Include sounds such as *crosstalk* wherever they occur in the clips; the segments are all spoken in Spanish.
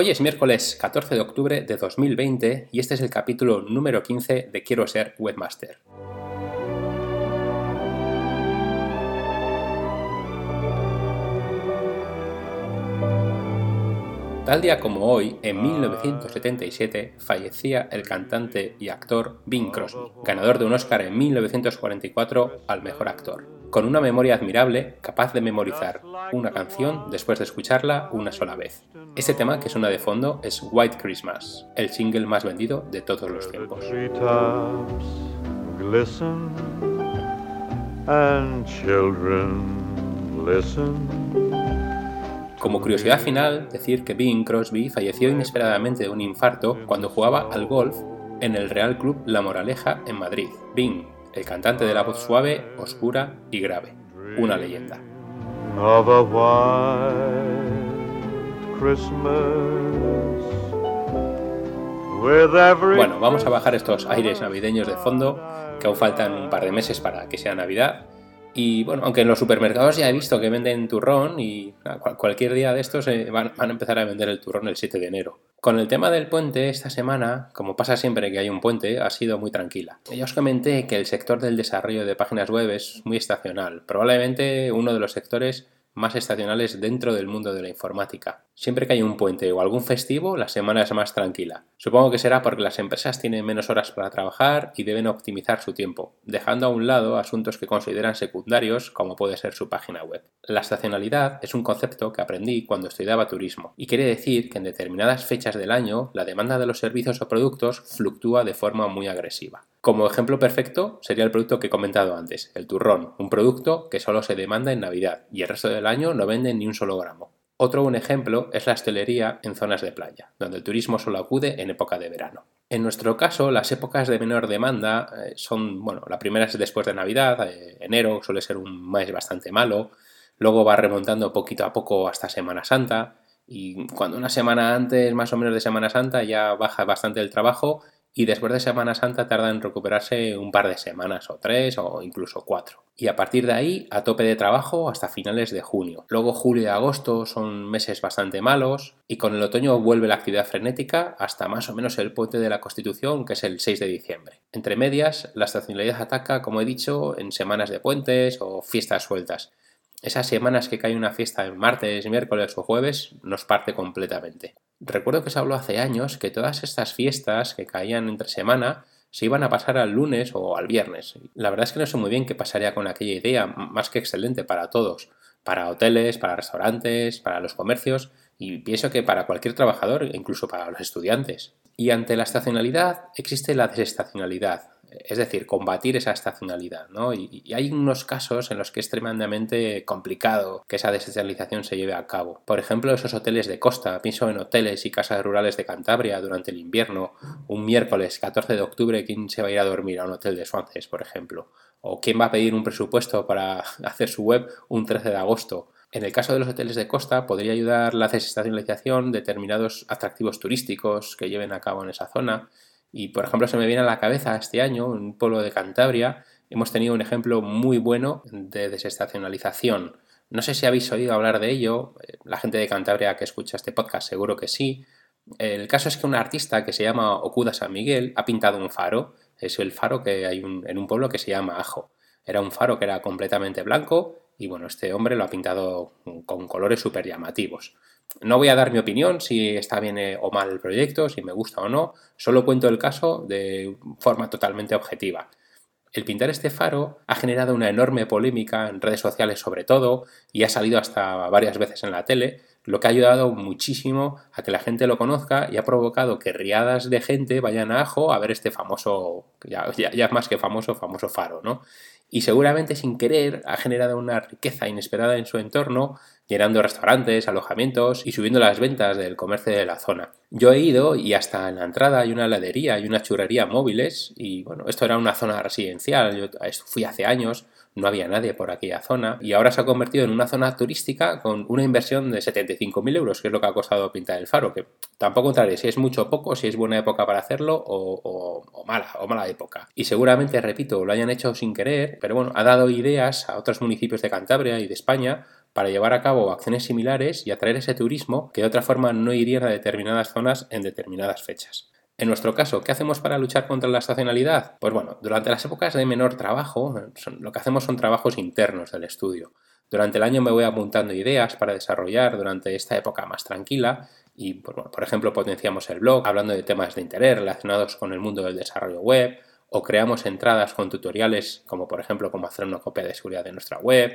Hoy es miércoles 14 de octubre de 2020 y este es el capítulo número 15 de Quiero ser webmaster. Tal día como hoy, en 1977, fallecía el cantante y actor Bing Crosby, ganador de un Oscar en 1944 al mejor actor. Con una memoria admirable, capaz de memorizar una canción después de escucharla una sola vez. Este tema que suena de fondo es White Christmas, el single más vendido de todos los tiempos. Como curiosidad final, decir que Bing Crosby falleció inesperadamente de un infarto cuando jugaba al golf en el Real Club La Moraleja en Madrid. Bing, el cantante de la voz suave, oscura y grave. Una leyenda. Bueno, vamos a bajar estos aires navideños de fondo, que aún faltan un par de meses para que sea Navidad y bueno, aunque en los supermercados ya he visto que venden turrón y cualquier día de estos eh, van, a empezar a vender el turrón el 7 de enero. Con el tema del puente, esta semana, como pasa siempre que hay un puente, ha sido muy tranquila. Ya os comenté que el sector del desarrollo de páginas web es muy estacional, probablemente uno de los sectores más estacionales dentro del mundo de la informática. Siempre que hay un puente o algún festivo, la semana es más tranquila. Supongo que será porque las empresas tienen menos horas para trabajar y deben optimizar su tiempo, dejando a un lado asuntos que consideran secundarios como puede ser su página web. La estacionalidad es un concepto que aprendí cuando estudiaba turismo y quiere decir que en determinadas fechas del año la demanda de los servicios o productos fluctúa de forma muy agresiva. Como ejemplo perfecto sería el producto que he comentado antes, el turrón, un producto que solo se demanda en Navidad y el resto del año no vende ni un solo gramo. Otro buen ejemplo es la hostelería en zonas de playa, donde el turismo solo acude en época de verano. En nuestro caso, las épocas de menor demanda eh, son, bueno, la primera es después de Navidad, eh, enero suele ser un mes bastante malo, luego va remontando poquito a poco hasta Semana Santa, y cuando una semana antes, más o menos de Semana Santa, ya baja bastante el trabajo y después de Semana Santa tarda en recuperarse un par de semanas o tres o incluso cuatro. Y a partir de ahí a tope de trabajo hasta finales de junio. Luego julio y agosto son meses bastante malos y con el otoño vuelve la actividad frenética hasta más o menos el puente de la Constitución que es el 6 de diciembre. Entre medias, la estacionalidad ataca, como he dicho, en semanas de puentes o fiestas sueltas. Esas semanas que cae una fiesta en martes, miércoles o jueves nos parte completamente. Recuerdo que se habló hace años que todas estas fiestas que caían entre semana se iban a pasar al lunes o al viernes. La verdad es que no sé muy bien qué pasaría con aquella idea, más que excelente para todos, para hoteles, para restaurantes, para los comercios y pienso que para cualquier trabajador, incluso para los estudiantes. Y ante la estacionalidad existe la desestacionalidad, es decir, combatir esa estacionalidad. ¿no? Y, hay unos casos en los que es tremendamente complicado que esa desestacionalización se lleve a cabo. Por ejemplo, esos hoteles de costa, pienso en hoteles y casas rurales de Cantabria durante el invierno, un miércoles 14 de octubre, ¿quién se va a ir a dormir a un hotel de Swances, por ejemplo? ¿O quién va a pedir un presupuesto para *laughs* hacer su web un 13 de agosto? En el caso de los hoteles de costa, podría ayudar la desestacionalización determinados atractivos turísticos que lleven a cabo en esa zona y por ejemplo, se me viene a la cabeza este año, en un pueblo de Cantabria, hemos tenido un ejemplo muy bueno de desestacionalización. No sé si habéis oído hablar de ello, eh, la gente de Cantabria que escucha este podcast seguro que sí. El caso es que un artista que se llama Okuda San Miguel ha pintado un faro, es el faro que hay en un pueblo que se llama Ajo. Era un faro que era completamente blanco y bueno, este hombre lo ha pintado con colores súper llamativos. No voy a dar mi opinión si está bien eh, o mal el proyecto, si me gusta o no, solo cuento el caso de forma totalmente objetiva. El pintar este faro ha generado una enorme polémica en redes sociales sobre todo y ha salido hasta varias veces en la tele, lo que ha ayudado muchísimo a que la gente lo conozca y ha provocado que riadas de gente vayan a Ajo a ver este famoso, ya, ya, más que famoso, famoso faro, ¿no? Y seguramente sin querer ha generado una riqueza inesperada en su entorno llenando restaurantes, alojamientos y subiendo las ventas del comercio de la zona. Yo he ido y hasta en la entrada hay una heladería y una churrería móviles y bueno, esto era una zona residencial, yo fui hace años, no había nadie por aquella zona y ahora se ha convertido en una zona turística con una inversión de 75.000 euros, que es lo que ha costado pintar el faro, que tampoco entraré si es mucho o poco, si es buena época para hacerlo o, mala, o mala época. Y seguramente, repito, lo hayan hecho sin querer, pero bueno, ha dado ideas a otros municipios de Cantabria y de España para llevar a cabo acciones similares y atraer ese turismo que de otra forma no irían a determinadas zonas en determinadas fechas. En nuestro caso, ¿qué hacemos para luchar contra la estacionalidad? Pues bueno, durante las épocas de menor trabajo, lo que hacemos son trabajos internos del estudio. Durante el año me voy apuntando ideas para desarrollar durante esta época más tranquila y, pues por ejemplo, potenciamos el blog hablando de temas de interés relacionados con el mundo del desarrollo web o creamos entradas con tutoriales como, por ejemplo, cómo hacer una copia de seguridad de nuestra web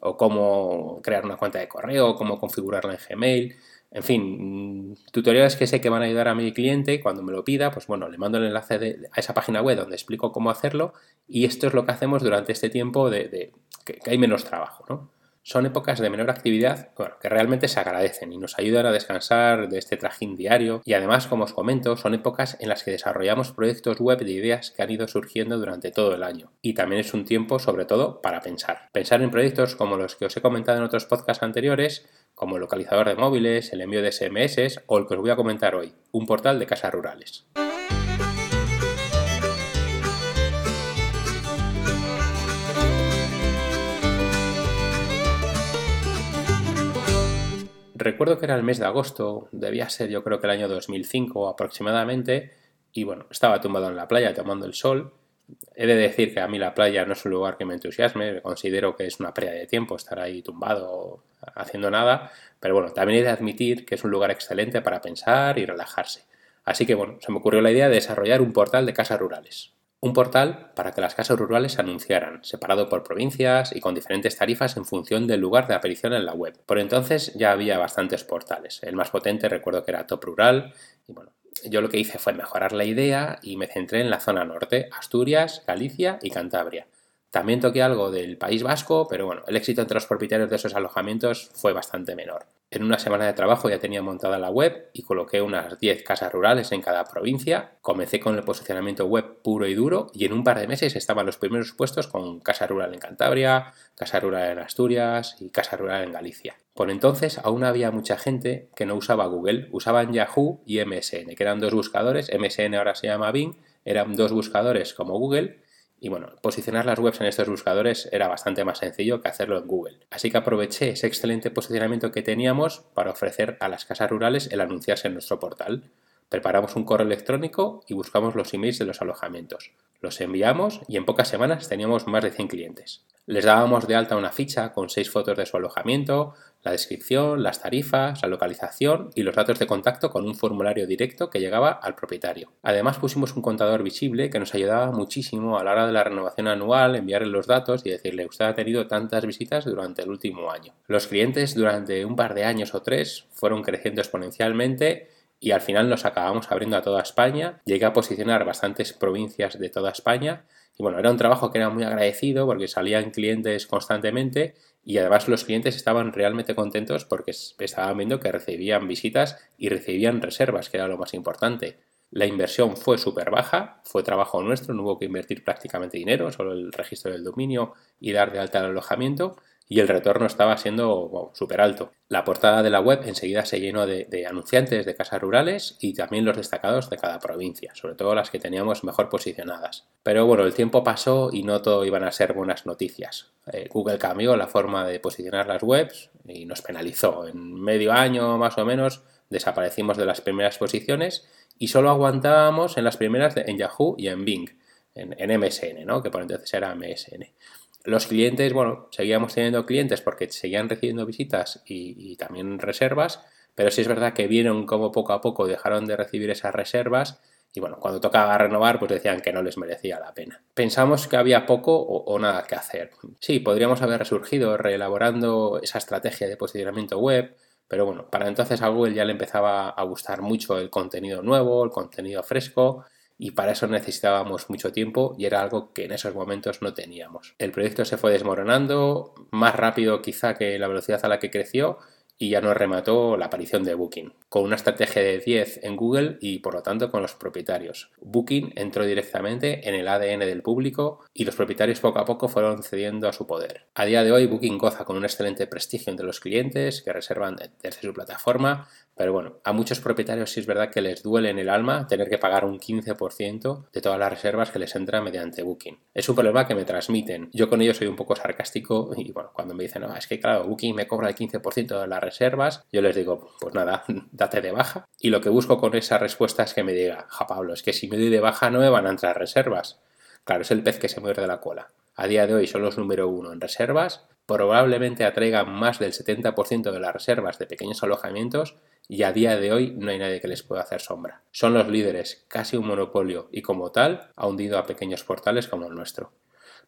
o cómo crear una cuenta de correo, cómo configurarla en Gmail. En fin, tutoriales que sé que van a ayudar a mi cliente cuando me lo pida, pues bueno, le mando el enlace a esa página web donde explico cómo hacerlo y esto es lo que hacemos durante este tiempo de, que, hay menos trabajo, ¿no? Son épocas de menor actividad que realmente se agradecen y nos ayudan a descansar de este trajín diario y además, como os comento, son épocas en las que desarrollamos proyectos web de ideas que han ido surgiendo durante todo el año. Y también es un tiempo, sobre todo, para pensar. Pensar en proyectos como los que os he comentado en otros podcasts anteriores, como el localizador de móviles, el envío de SMS o el que os voy a comentar hoy, un portal de casas rurales. Recuerdo que era el mes de agosto, debía ser yo creo que el año 2005 aproximadamente, y bueno, estaba tumbado en la playa tomando el sol. He de decir que a mí la playa no es un lugar que me entusiasme, considero que es una pérdida de tiempo estar ahí tumbado haciendo nada, pero bueno, también he de admitir que es un lugar excelente para pensar y relajarse. Así que bueno, se me ocurrió la idea de desarrollar un portal de casas rurales. Un portal para que las casas rurales se anunciaran, separado por provincias y con diferentes tarifas en función del lugar de aparición en la web. Por entonces ya había bastantes portales. El más potente recuerdo que era Top Rural y bueno, yo lo que hice fue mejorar la idea y me centré en la zona norte, Asturias, Galicia y Cantabria. También toqué algo del País Vasco, pero bueno, el éxito entre los propietarios de esos alojamientos fue bastante menor. En una semana de trabajo ya tenía montada la web y coloqué unas 10 casas rurales en cada provincia. Comencé con el posicionamiento web puro y duro y en un par de meses estaban los primeros puestos con Casa Rural en Cantabria, Casa Rural en Asturias y Casa Rural en Galicia. Por entonces aún había mucha gente que no usaba Google, usaban Yahoo y MSN, que eran dos buscadores, MSN ahora se llama Bing, eran dos buscadores como Google y bueno, posicionar las webs en estos buscadores era bastante más sencillo que hacerlo en Google. Así que aproveché ese excelente posicionamiento que teníamos para ofrecer a las casas rurales el anunciarse en nuestro portal. Preparamos un correo electrónico y buscamos los emails de los alojamientos. Los enviamos y en pocas semanas teníamos más de 100 clientes. Les dábamos de alta una ficha con 6 fotos de su alojamiento, la descripción, las tarifas, la localización y los datos de contacto con un formulario directo que llegaba al propietario. Además pusimos un contador visible que nos ayudaba muchísimo a la hora de la renovación anual, enviarle los datos y decirle usted ha tenido tantas visitas durante el último año. Los clientes durante un par de años o tres fueron creciendo exponencialmente y al final nos acabamos abriendo a toda España. Llegué a posicionar bastantes provincias de toda España y bueno, era un trabajo que era muy agradecido porque salían clientes constantemente y además los clientes estaban realmente contentos porque estaban viendo que recibían visitas y recibían reservas, que era lo más importante. La inversión fue súper baja, fue trabajo nuestro, no hubo que invertir prácticamente dinero, solo el registro del dominio y dar de alta el alojamiento y el retorno estaba siendo súper alto. La portada de la web enseguida se llenó de, anunciantes de casas rurales y también los destacados de cada provincia, sobre todo las que teníamos mejor posicionadas. Pero bueno, el tiempo pasó y no todo iban a ser buenas noticias. Eh, Google cambió la forma de posicionar las webs y nos penalizó. En medio año más o menos desaparecimos de las primeras posiciones y solo aguantábamos en las primeras en Yahoo y en Bing, en, en MSN, ¿no? que por entonces era MSN. Los clientes, bueno, seguíamos teniendo clientes porque seguían recibiendo visitas y, también reservas, pero sí es verdad que vieron cómo poco a poco dejaron de recibir esas reservas y bueno, cuando tocaba renovar, pues decían que no les merecía la pena. Pensamos que había poco o, nada que hacer. Sí, podríamos haber resurgido reelaborando esa estrategia de posicionamiento web, pero bueno, para entonces a Google ya le empezaba a gustar mucho el contenido nuevo, el contenido fresco, y para eso necesitábamos mucho tiempo y era algo que en esos momentos no teníamos. El proyecto se fue desmoronando más rápido quizá que la velocidad a la que creció y ya nos remató la aparición de Booking, con una estrategia de 10 en Google y por lo tanto con los propietarios. Booking entró directamente en el ADN del público y los propietarios poco a poco fueron cediendo a su poder. A día de hoy Booking goza con un excelente prestigio entre los clientes que reservan desde su plataforma, pero bueno, a muchos propietarios sí es verdad que les duele en el alma tener que pagar un 15% de todas las reservas que les entran mediante Booking. Es un problema que me transmiten. Yo con ellos soy un poco sarcástico y bueno, cuando me dicen, no, es que claro, Booking me cobra el 15% de las reservas, yo les digo, pues nada, *laughs* date de baja. Y lo que busco con esa respuesta es que me diga, ja Pablo, es que si me doy de baja no me van a entrar reservas. Claro, es el pez que se muerde la cola. A día de hoy son los número uno en reservas, probablemente atraigan más del 70% de las reservas de pequeños alojamientos y a día de hoy no hay nadie que les pueda hacer sombra. Son los líderes, casi un monopolio y como tal ha hundido a pequeños portales como el nuestro.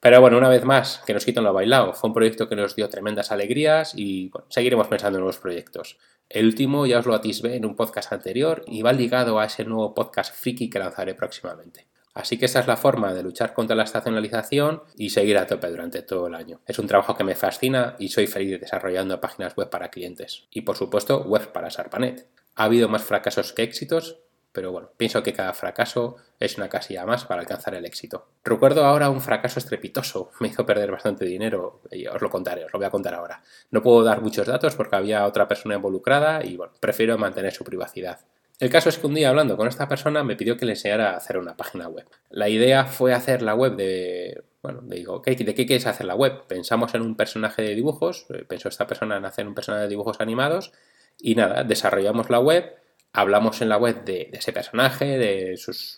Pero bueno, una vez más, que nos quitan lo bailado. Fue un proyecto que nos dio tremendas alegrías y seguiremos pensando en nuevos proyectos. El último ya os lo atisbé en un podcast anterior y va ligado a ese nuevo podcast friki que lanzaré próximamente. Así que esa es la forma de luchar contra la estacionalización y seguir a tope durante todo el año. Es un trabajo que me fascina y soy feliz desarrollando páginas web para clientes. Y por supuesto, web para Sarpanet. Ha habido más fracasos que éxitos, pero bueno, pienso que cada fracaso es una casilla más para alcanzar el éxito. Recuerdo ahora un fracaso estrepitoso, me hizo perder bastante dinero y os lo contaré, os lo voy a contar ahora. No puedo dar muchos datos porque había otra persona involucrada y bueno, prefiero mantener su privacidad. El caso es que un día hablando con esta persona me pidió que le enseñara a hacer una página web. La idea fue hacer la web de... Bueno, le digo, ¿de qué quieres hacer la web? Pensamos en un personaje de dibujos, eh, pensó esta persona en hacer un personaje de dibujos animados y nada, desarrollamos la web, hablamos en la web de, ese personaje, de sus,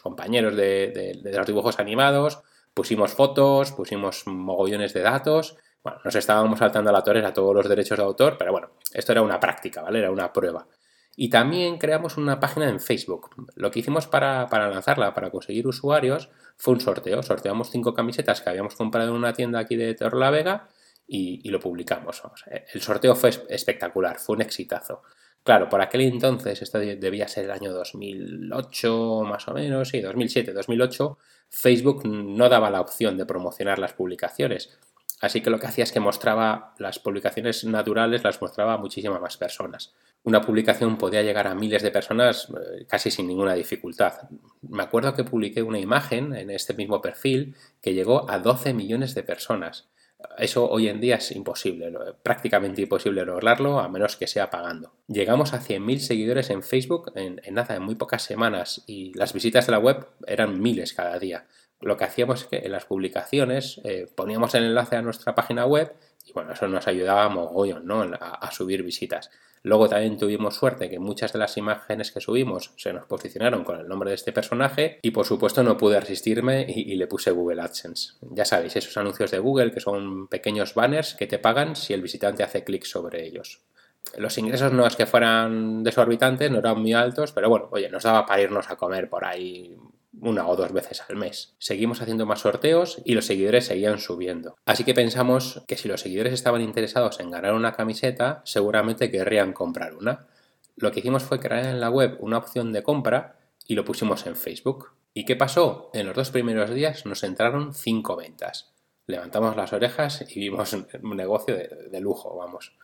compañeros de, de, los dibujos animados, pusimos fotos, pusimos mogollones de datos, bueno, nos estábamos saltando a la torera todos los derechos de autor, pero bueno, esto era una práctica, ¿vale? Era una prueba. Y también creamos una página en Facebook. Lo que hicimos para, lanzarla, para conseguir usuarios, fue un sorteo. Sorteamos cinco camisetas que habíamos comprado en una tienda aquí de Torre Vega y, y lo publicamos. El sorteo fue espectacular, fue un exitazo. Claro, por aquel entonces, esto debía ser el año 2008 más o menos, sí, 2007, 2008, Facebook no daba la opción de promocionar las publicaciones. Así que lo que hacía es que mostraba las publicaciones naturales, las mostraba a muchísimas más personas una publicación podía llegar a miles de personas eh, casi sin ninguna dificultad. Me acuerdo que publiqué una imagen en este mismo perfil que llegó a 12 millones de personas. Eso hoy en día es imposible, prácticamente imposible lograrlo a menos que sea pagando. Llegamos a 100.000 seguidores en Facebook en, nada, en muy pocas semanas y las visitas de la web eran miles cada día. Lo que hacíamos es que en las publicaciones eh, poníamos el enlace a nuestra página web y bueno, eso nos ayudaba mogollón ¿no? a subir visitas. Luego también tuvimos suerte que muchas de las imágenes que subimos se nos posicionaron con el nombre de este personaje y por supuesto no pude resistirme y, le puse Google AdSense. Ya sabéis, esos anuncios de Google que son pequeños banners que te pagan si el visitante hace clic sobre ellos. Los ingresos no es que fueran desorbitantes, no eran muy altos, pero bueno, oye, nos daba para irnos a comer por ahí una o dos veces al mes. Seguimos haciendo más sorteos y los seguidores seguían subiendo. Así que pensamos que si los seguidores estaban interesados en ganar una camiseta, seguramente querrían comprar una. Lo que hicimos fue crear en la web una opción de compra y lo pusimos en Facebook. ¿Y qué pasó? En los dos primeros días nos entraron cinco ventas. Levantamos las orejas y vimos *laughs* un negocio de, lujo, vamos.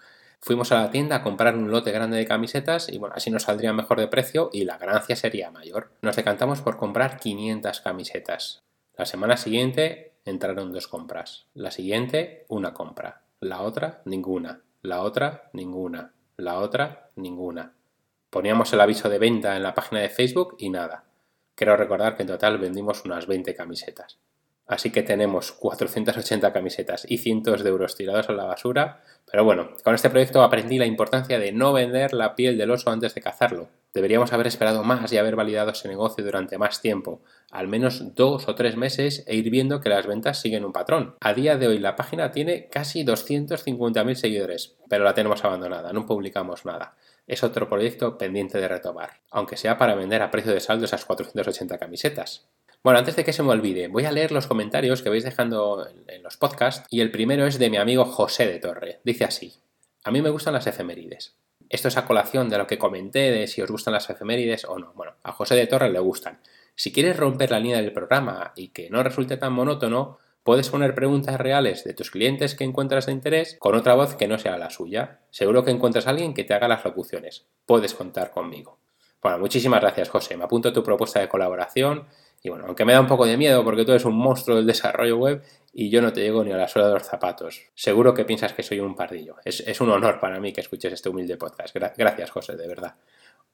Fuimos a la tienda a comprar un lote grande de camisetas y bueno, así nos saldría mejor de precio y la ganancia sería mayor. Nos decantamos por comprar 500 camisetas. La semana siguiente entraron dos compras. La siguiente, una compra. La otra, ninguna. La otra, ninguna. La otra, ninguna. Poníamos el aviso de venta en la página de Facebook y nada. Quiero recordar que en total vendimos unas 20 camisetas. Así que tenemos 480 camisetas y cientos de euros tirados a la basura. Pero bueno, con este proyecto aprendí la importancia de no vender la piel del oso antes de cazarlo. Deberíamos haber esperado más y haber validado ese negocio durante más tiempo, al menos dos o tres meses, e ir viendo que las ventas siguen un patrón. A día de hoy la página tiene casi 250.000 seguidores, pero la tenemos abandonada, no publicamos nada. Es otro proyecto pendiente de retomar, aunque sea para vender a precio de saldo esas 480 camisetas. Bueno, antes de que se me olvide, voy a leer los comentarios que vais dejando en los podcasts y el primero es de mi amigo José de Torre. Dice así, a mí me gustan las efemérides. Esto es a colación de lo que comenté de si os gustan las efemérides o no. Bueno, a José de Torre le gustan. Si quieres romper la línea del programa y que no resulte tan monótono, puedes poner preguntas reales de tus clientes que encuentras de interés con otra voz que no sea la suya. Seguro que encuentras a alguien que te haga las locuciones. Puedes contar conmigo. Bueno, muchísimas gracias, José. Me apunto tu propuesta de colaboración. Y bueno, aunque me da un poco de miedo porque tú eres un monstruo del desarrollo web y yo no te llego ni a la suela de los zapatos. Seguro que piensas que soy un pardillo. Es, un honor para mí que escuches este humilde podcast. gracias, José, de verdad.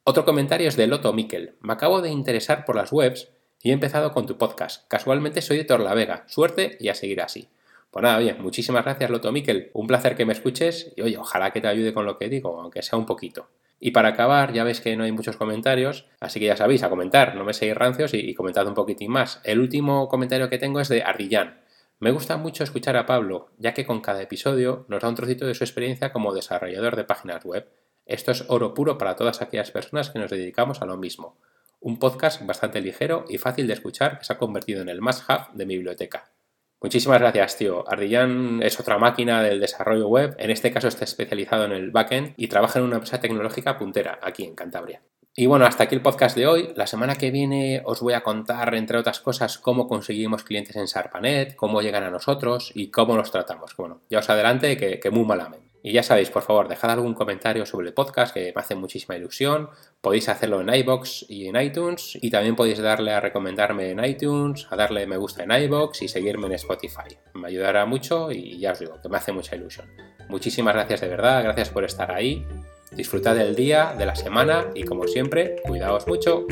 Otro comentario es de Loto Miquel. Me acabo de interesar por las webs y he empezado con tu podcast. Casualmente soy de Torlavega. Suerte y a seguir así. Pues nada, bien, muchísimas gracias Loto Miquel. Un placer que me escuches y oye, ojalá que te ayude con lo que digo, aunque sea un poquito. Y para acabar, ya veis que no hay muchos comentarios, así que ya sabéis, a comentar, no me seguís rancios y, comentad un poquitín más. El último comentario que tengo es de Ardillán. Me gusta mucho escuchar a Pablo, ya que con cada episodio nos da un trocito de su experiencia como desarrollador de páginas web. Esto es oro puro para todas aquellas personas que nos dedicamos a lo mismo. Un podcast bastante ligero y fácil de escuchar que se ha convertido en el must-have de mi biblioteca. Muchísimas gracias, tío. Ardillán es otra máquina del desarrollo web. En este caso está especializado en el backend y trabaja en una empresa tecnológica puntera aquí en Cantabria. Y bueno, hasta aquí el podcast de hoy. La semana que viene os voy a contar, entre otras cosas, cómo conseguimos clientes en Sarpanet, cómo llegan a nosotros y cómo los tratamos. Bueno, ya os adelante que, que muy malamente. Y ya sabéis, por favor, dejad algún comentario sobre el podcast que me hace muchísima ilusión. Podéis hacerlo en iBox y en iTunes. Y también podéis darle a recomendarme en iTunes, a darle me gusta en iBox y seguirme en Spotify. Me ayudará mucho y ya os digo que me hace mucha ilusión. Muchísimas gracias de verdad, gracias por estar ahí. Disfrutad del día, de la semana y como siempre, cuidaos mucho.